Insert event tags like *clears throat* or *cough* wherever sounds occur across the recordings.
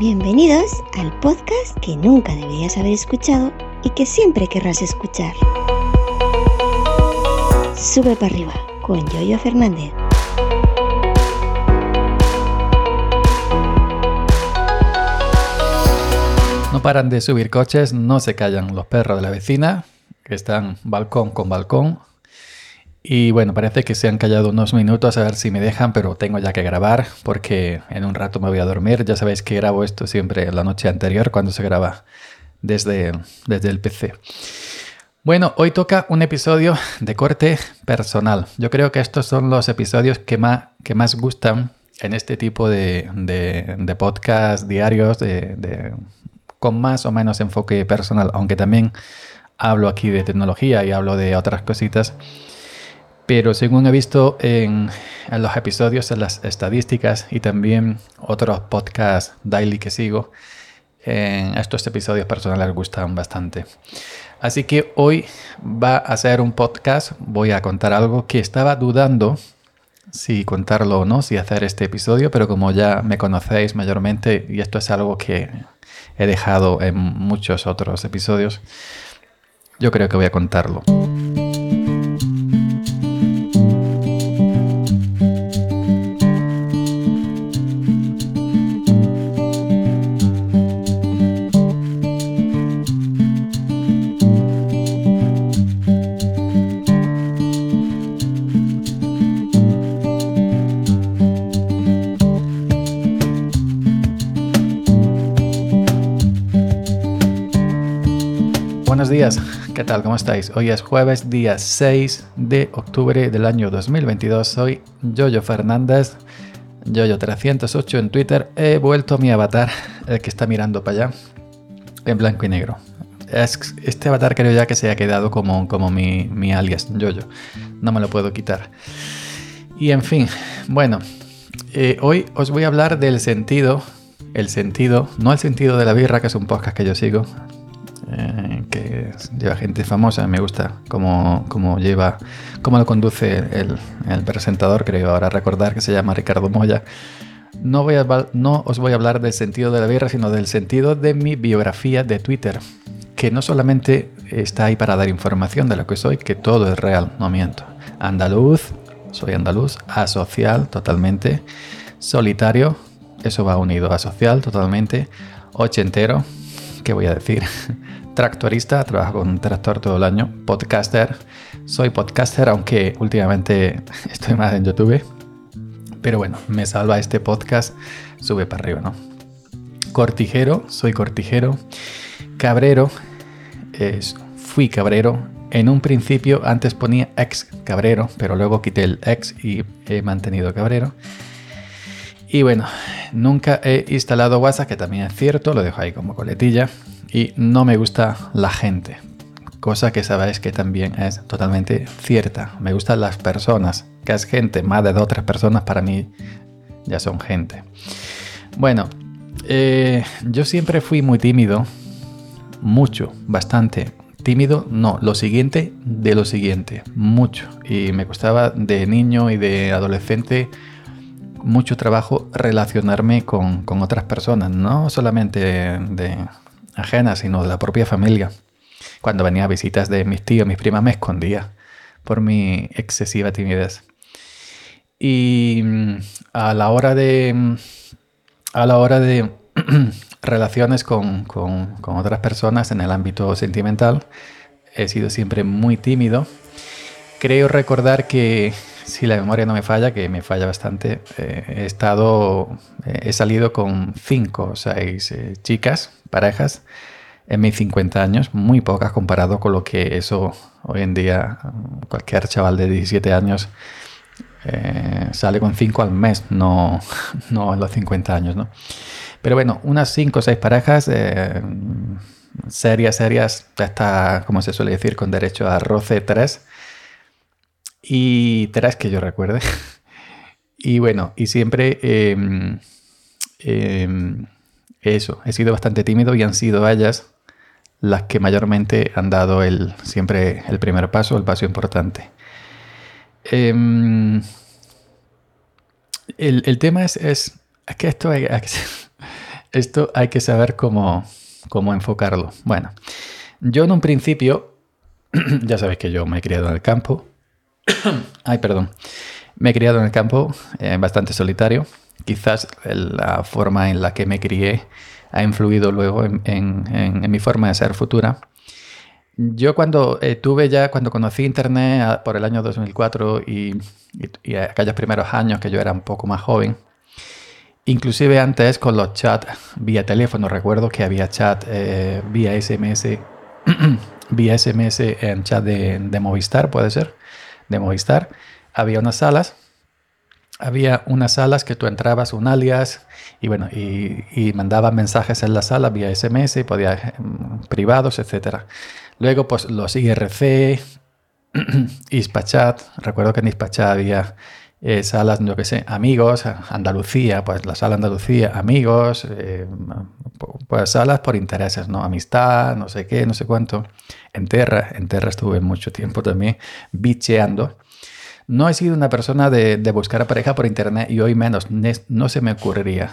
Bienvenidos al podcast que nunca deberías haber escuchado y que siempre querrás escuchar. Sube para arriba con Yoyo Fernández. No paran de subir coches, no se callan los perros de la vecina, que están balcón con balcón. Y bueno, parece que se han callado unos minutos a ver si me dejan, pero tengo ya que grabar porque en un rato me voy a dormir. Ya sabéis que grabo esto siempre la noche anterior cuando se graba desde, desde el PC. Bueno, hoy toca un episodio de corte personal. Yo creo que estos son los episodios que más, que más gustan en este tipo de, de, podcast diarios, de, con más o menos enfoque personal, aunque también hablo aquí de tecnología y hablo de otras cositas. Pero según he visto en, los episodios, en las estadísticas y también otros podcasts daily que sigo, estos episodios personales gustan bastante. Así que hoy va a ser un podcast, voy a contar algo que estaba dudando si contarlo o no, si hacer este episodio, pero como ya me conocéis mayormente y esto es algo que he dejado en muchos otros episodios, yo creo que voy a contarlo. Días, ¿qué tal? ¿Cómo estáis? Hoy es jueves, día 6 de octubre del año 2022. Soy Yoyo Fernández, Yoyo308 en Twitter. He vuelto a mi avatar, el que está mirando para allá, en blanco y negro. este avatar creo ya que se ha quedado como, como mi, mi alias, Yoyo. No me lo puedo quitar. Y en fin, bueno, eh, hoy os voy a hablar del sentido, el sentido, no el sentido de la birra, que es un podcast que yo sigo, lleva gente famosa. Me gusta cómo, cómo lleva, cómo lo conduce el, presentador, creo ahora recordar que se llama Ricardo Moya. No, a, os voy a hablar del sentido de la birra, sino del sentido de mi biografía de Twitter, que no solamente está ahí para dar información de lo que soy, que todo es real, no miento. Andaluz, soy andaluz, asocial totalmente, solitario, eso va unido, asocial totalmente, ochentero, ¿qué voy a decir? Tractorista, trabajo con un tractor todo el año, podcaster, soy podcaster, aunque últimamente *laughs* estoy más en YouTube, pero bueno, me salva este podcast, sube para arriba, ¿no? Cortijero, soy cortijero, cabrero, fui cabrero, en un principio antes ponía ex cabrero, pero luego quité el ex y he mantenido cabrero. Y bueno, nunca he instalado WhatsApp, que también es cierto, lo dejo ahí como coletilla y no me gusta la gente. Cosa que sabéis que también es totalmente cierta. Me gustan las personas. Que es gente, más de dos o tres personas para mí ya son gente. Bueno, eh, yo siempre fui muy tímido. Mucho, bastante. Tímido, no, lo siguiente de lo siguiente. Mucho. Y me costaba de niño y de adolescente mucho trabajo relacionarme con, con otras personas. No solamente de ajena, sino de la propia familia. Cuando venía a visitas de mis tíos, mis primas, me escondía por mi excesiva timidez. Y mm, a la hora de. A la hora de *clears throat* relaciones con, con, con, otras personas en el ámbito sentimental, he sido siempre muy tímido. Creo recordar que, si la memoria no me falla, que me falla bastante, eh, he estado. Eh, he salido con cinco o seis eh, chicas parejas en mis 50 años, muy pocas comparado con lo que eso hoy en día cualquier chaval de 17 años sale con 5 al mes, no, *laughs* no en los 50 años, ¿no? Pero bueno, unas 5 o 6 parejas serias, serias, hasta, como se suele decir, con derecho a roce 3. Y 3 que yo recuerde. *laughs* y bueno, y siempre... Eh, eso, he sido bastante tímido y han sido ellas las que mayormente han dado el, siempre el primer paso, el paso importante. Em, el, tema es, es, que esto hay, *laughs* esto hay que saber cómo, cómo enfocarlo. Bueno, yo en un principio, *clears throat* ya sabéis que yo me he criado en el campo. *coughs* Ay, perdón. Me he criado en el campo, eh, bastante solitario. Quizás la forma en la que me crié ha influido luego en, mi forma de ser futura. Yo cuando eh, tuve ya, cuando conocí Internet por el año 2004 y, y, aquellos primeros años que yo era un poco más joven, inclusive antes con los chats vía teléfono, recuerdo que había chat eh, vía SMS, *clears throat* vía SMS en chat de, de Movistar, puede ser, de Movistar, había unas salas había unas salas que tú entrabas un alias y bueno, y, y mandabas mensajes en la sala vía SMS, podías, mm, privados, etc. Luego, pues los IRC, *clears throat* Ispachat, recuerdo que en Ispachat había eh, salas, yo qué sé, amigos, Andalucía, pues la sala Andalucía, amigos, eh, pues salas por intereses, ¿no? Amistad, no sé qué, no sé cuánto. En Terra, en Terra estuve mucho tiempo también bicheando. No he sido una persona de, buscar a pareja por internet y hoy menos. No se me ocurriría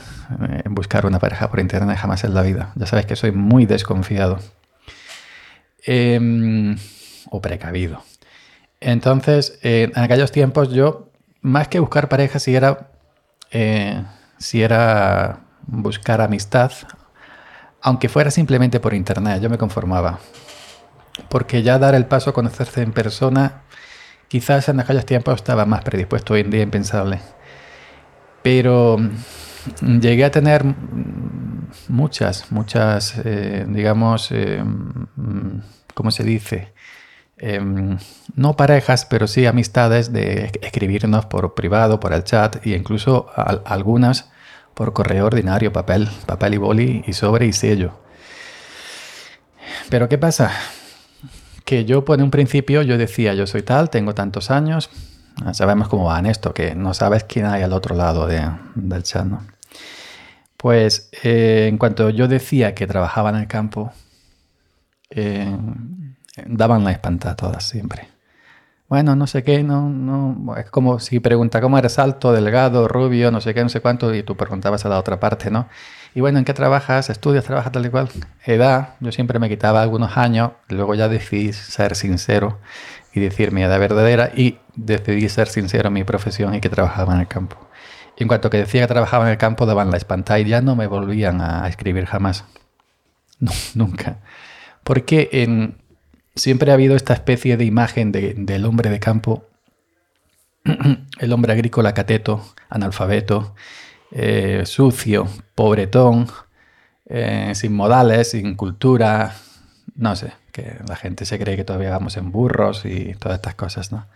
eh, buscar una pareja por internet jamás en la vida. Ya sabes que soy muy desconfiado. Em, o precavido. Entonces, en aquellos tiempos yo, más que buscar pareja, si era, eh, si era buscar amistad, aunque fuera simplemente por internet, yo me conformaba. Porque ya dar el paso a conocerse en persona Quizás en aquellos tiempos estaba más predispuesto, hoy en día impensable. Pero mm, llegué a tener muchas, muchas, eh, digamos, eh, mm, ¿cómo se dice? Em, no parejas, pero sí amistades de escribirnos por privado, por el chat e incluso algunas por correo ordinario, papel, papel y boli y sobre y sello. Pero ¿qué pasa? que yo por un principio yo decía, yo soy tal, tengo tantos años, ah, sabemos cómo va en esto, que no sabes quién hay al otro lado del chat, ¿no? Pues eh, en cuanto yo decía que trabajaba en el campo, eh, daban la espantada todas siempre. Bueno, no sé qué, no, no, es como si pregunta cómo eres alto, delgado, rubio, no sé qué, no sé cuánto, y tú preguntabas a la otra parte, ¿no? Y bueno, ¿en qué trabajas? ¿Estudias? ¿Trabajas tal y cual? Edad, yo siempre me quitaba algunos años, luego ya decidí ser sincero y decir mi edad verdadera y decidí ser sincero en mi profesión y que trabajaba en el campo. Y en cuanto que decía que trabajaba en el campo, daban la espantada y ya no me volvían a escribir jamás. *laughs* nunca. Porque en, siempre ha habido esta especie de imagen del hombre de campo, *clears throat* el hombre agrícola cateto, analfabeto, eh, sucio, pobretón, eh, sin modales, sin cultura, no sé, que la gente se cree que todavía vamos en burros y todas estas cosas, ¿no?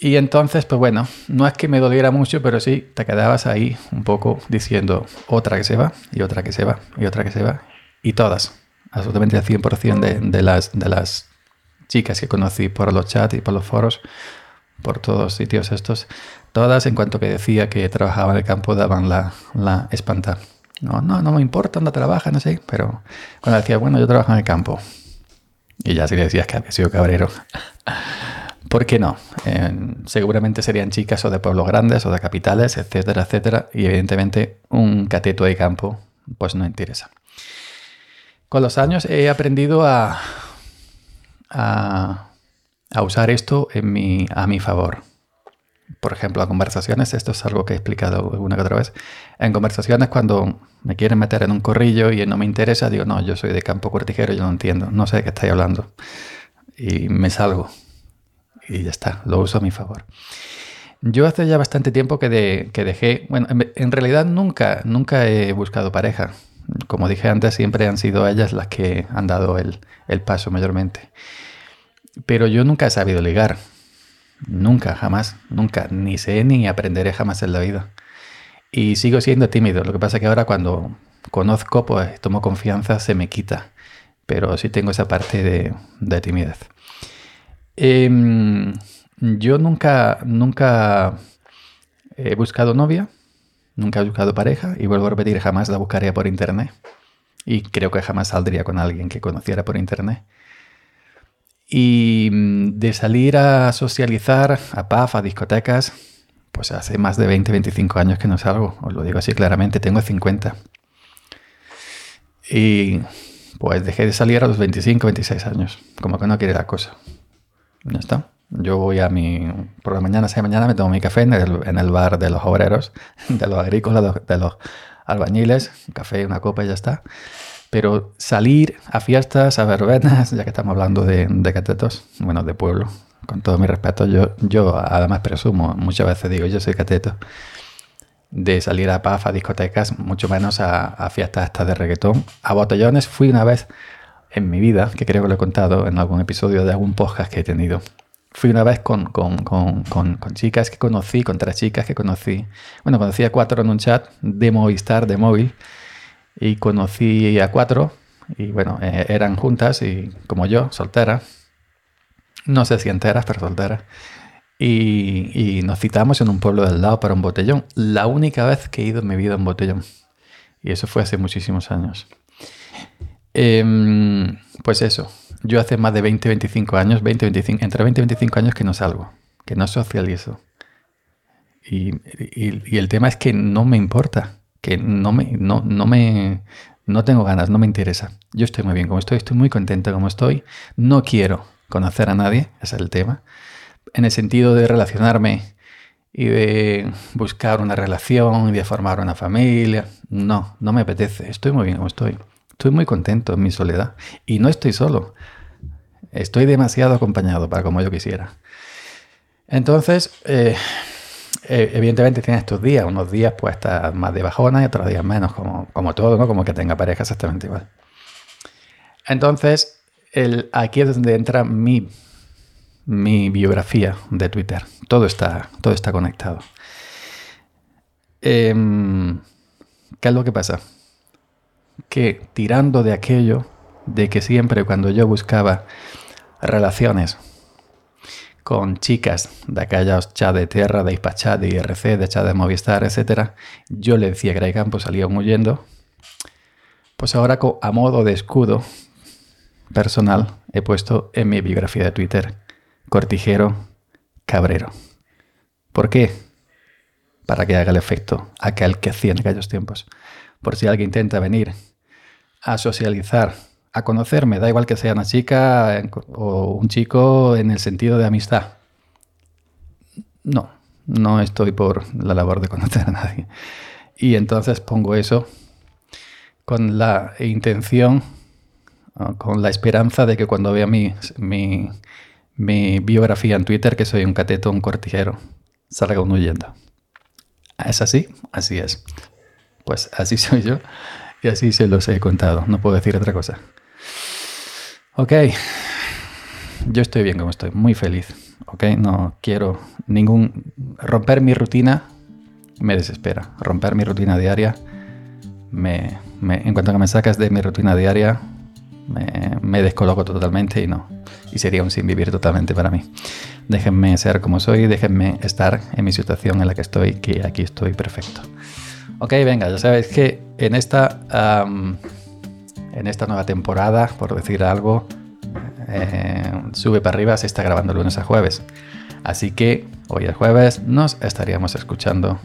Y entonces, pues bueno, no es que me doliera mucho, pero sí te quedabas ahí un poco diciendo otra que se va, y otra que se va, y otra que se va, y todas, absolutamente el 100% de, de, las, de las chicas que conocí por los chats y por los foros, por todos los sitios estos, Todas, en cuanto que decía que trabajaba en el campo, daban la, la espanta. No, no, no me importa dónde trabaja, no sé, pero cuando decía, bueno, yo trabajo en el campo, y ya si le decías que había sido cabrero, *laughs* ¿por qué no? seguramente serían chicas o de pueblos grandes o de capitales, etcétera, etcétera, y evidentemente un cateto de campo, pues no interesa. Con los años he aprendido a, a, a usar esto en mi, a mi favor por ejemplo, a conversaciones, esto es algo que he explicado una que otra vez, en conversaciones cuando me quieren meter en un corrillo y no me interesa, digo, no, yo soy de campo cortijero, yo no entiendo, no sé de qué estáis hablando. Y me salgo. Y ya está, lo uso a mi favor. Yo hace ya bastante tiempo que, dejé, bueno, en, realidad nunca, nunca he buscado pareja. Como dije antes, siempre han sido ellas las que han dado el, el paso mayormente. Pero yo nunca he sabido ligar. Nunca, jamás, nunca. Ni sé ni aprenderé jamás en la vida. Y sigo siendo tímido. Lo que pasa es que ahora cuando conozco, pues tomo confianza, se me quita. Pero sí tengo esa parte de, timidez. Em, yo nunca, nunca he buscado novia, nunca he buscado pareja y vuelvo a repetir, jamás la buscaría por internet. Y creo que jamás saldría con alguien que conociera por internet. Y mm, de salir a socializar a pub, a discotecas, pues hace más de 20, 25 años que no salgo, os lo digo así claramente, tengo 50. Y pues dejé de salir a los 25, 26 años. Como que no quiere la cosa. Ya está. Yo voy a mi... Por la mañana, sea mañana, me tomo mi café en el, bar de los obreros, *laughs* de los agrícolas, de los albañiles. Un café, una copa y ya está. Pero salir a fiestas, a verbenas, ya que estamos hablando de, de catetos, bueno, de pueblo, con todo mi respeto, yo, yo además presumo, muchas veces digo, yo soy cateto, de salir a pub, a discotecas, mucho menos a, fiestas estas de reggaetón. A botellones fui una vez en mi vida, que creo que lo he contado en algún episodio de algún podcast que he tenido. Fui una vez con, con, con, con, chicas que conocí, con tres chicas que conocí. Bueno, conocí a cuatro en un chat de Movistar, de móvil, y conocí a cuatro, y bueno, eh, eran juntas y como yo, solteras no sé si enteras, pero solteras. Y, nos citamos en un pueblo del lado para un botellón. La única vez que he ido en mi vida a un botellón. Y eso fue hace muchísimos años. Em, pues eso. Yo hace más de 20, 25 años, 20, 25, entre 20 y 25 años que no salgo, que no socializo. Y, y, el tema es que no me importa, que no me, no, no me, no tengo ganas, no me interesa. Yo estoy muy bien como estoy, estoy muy contento como estoy. No quiero conocer a nadie, ese es el tema, en el sentido de relacionarme y de buscar una relación y de formar una familia. No, no me apetece, estoy muy bien como estoy. Estoy muy contento en mi soledad y no estoy solo. Estoy demasiado acompañado para como yo quisiera. Entonces, eh, eh, evidentemente tiene estos días, unos días pues está más de bajona y otros días menos, como, como todo, ¿no? Como que tenga pareja exactamente igual. Entonces, aquí es donde entra mi, mi biografía de Twitter. Todo está, todo está conectado. Em, ¿Qué es lo que pasa? Que tirando de aquello, de que siempre cuando yo buscaba relaciones con chicas de aquellos chats de Tierra, de Ispachat, de IRC, de chat de Movistar, etc., yo le decía que Campos salían huyendo. Pues ahora a modo de escudo personal he puesto en mi biografía de Twitter, Cortijero Cabrero. ¿Por qué? Para que haga el efecto aquel que hacía en aquellos tiempos. Por si alguien intenta venir a socializar, a conocerme, da igual que sea una chica o un chico en el sentido de amistad. No, no estoy por la labor de conocer a nadie. Y entonces pongo eso con la intención con la esperanza de que cuando vea mi, mi, biografía en Twitter, que soy un cateto, un cortijero, salga uno huyendo. ¿Es así? Así es. Pues así *laughs* soy yo y así se los he contado. No puedo decir otra cosa. Ok. Yo estoy bien como estoy, muy feliz. Ok, no quiero ningún. Romper mi rutina me desespera. Romper mi rutina diaria me, en cuanto que me sacas de mi rutina diaria, me, descoloco totalmente y no. Y sería un sin vivir totalmente para mí. Déjenme ser como soy, déjenme estar en mi situación en la que estoy, que aquí estoy perfecto. Ok, venga, ya sabéis que en esta, en esta nueva temporada, por decir algo, eh, sube para arriba, se está grabando lunes a jueves. Así que hoy es jueves, nos estaríamos escuchando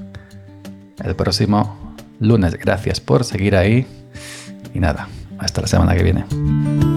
el próximo lunes. Gracias por seguir ahí y nada, hasta la semana que viene.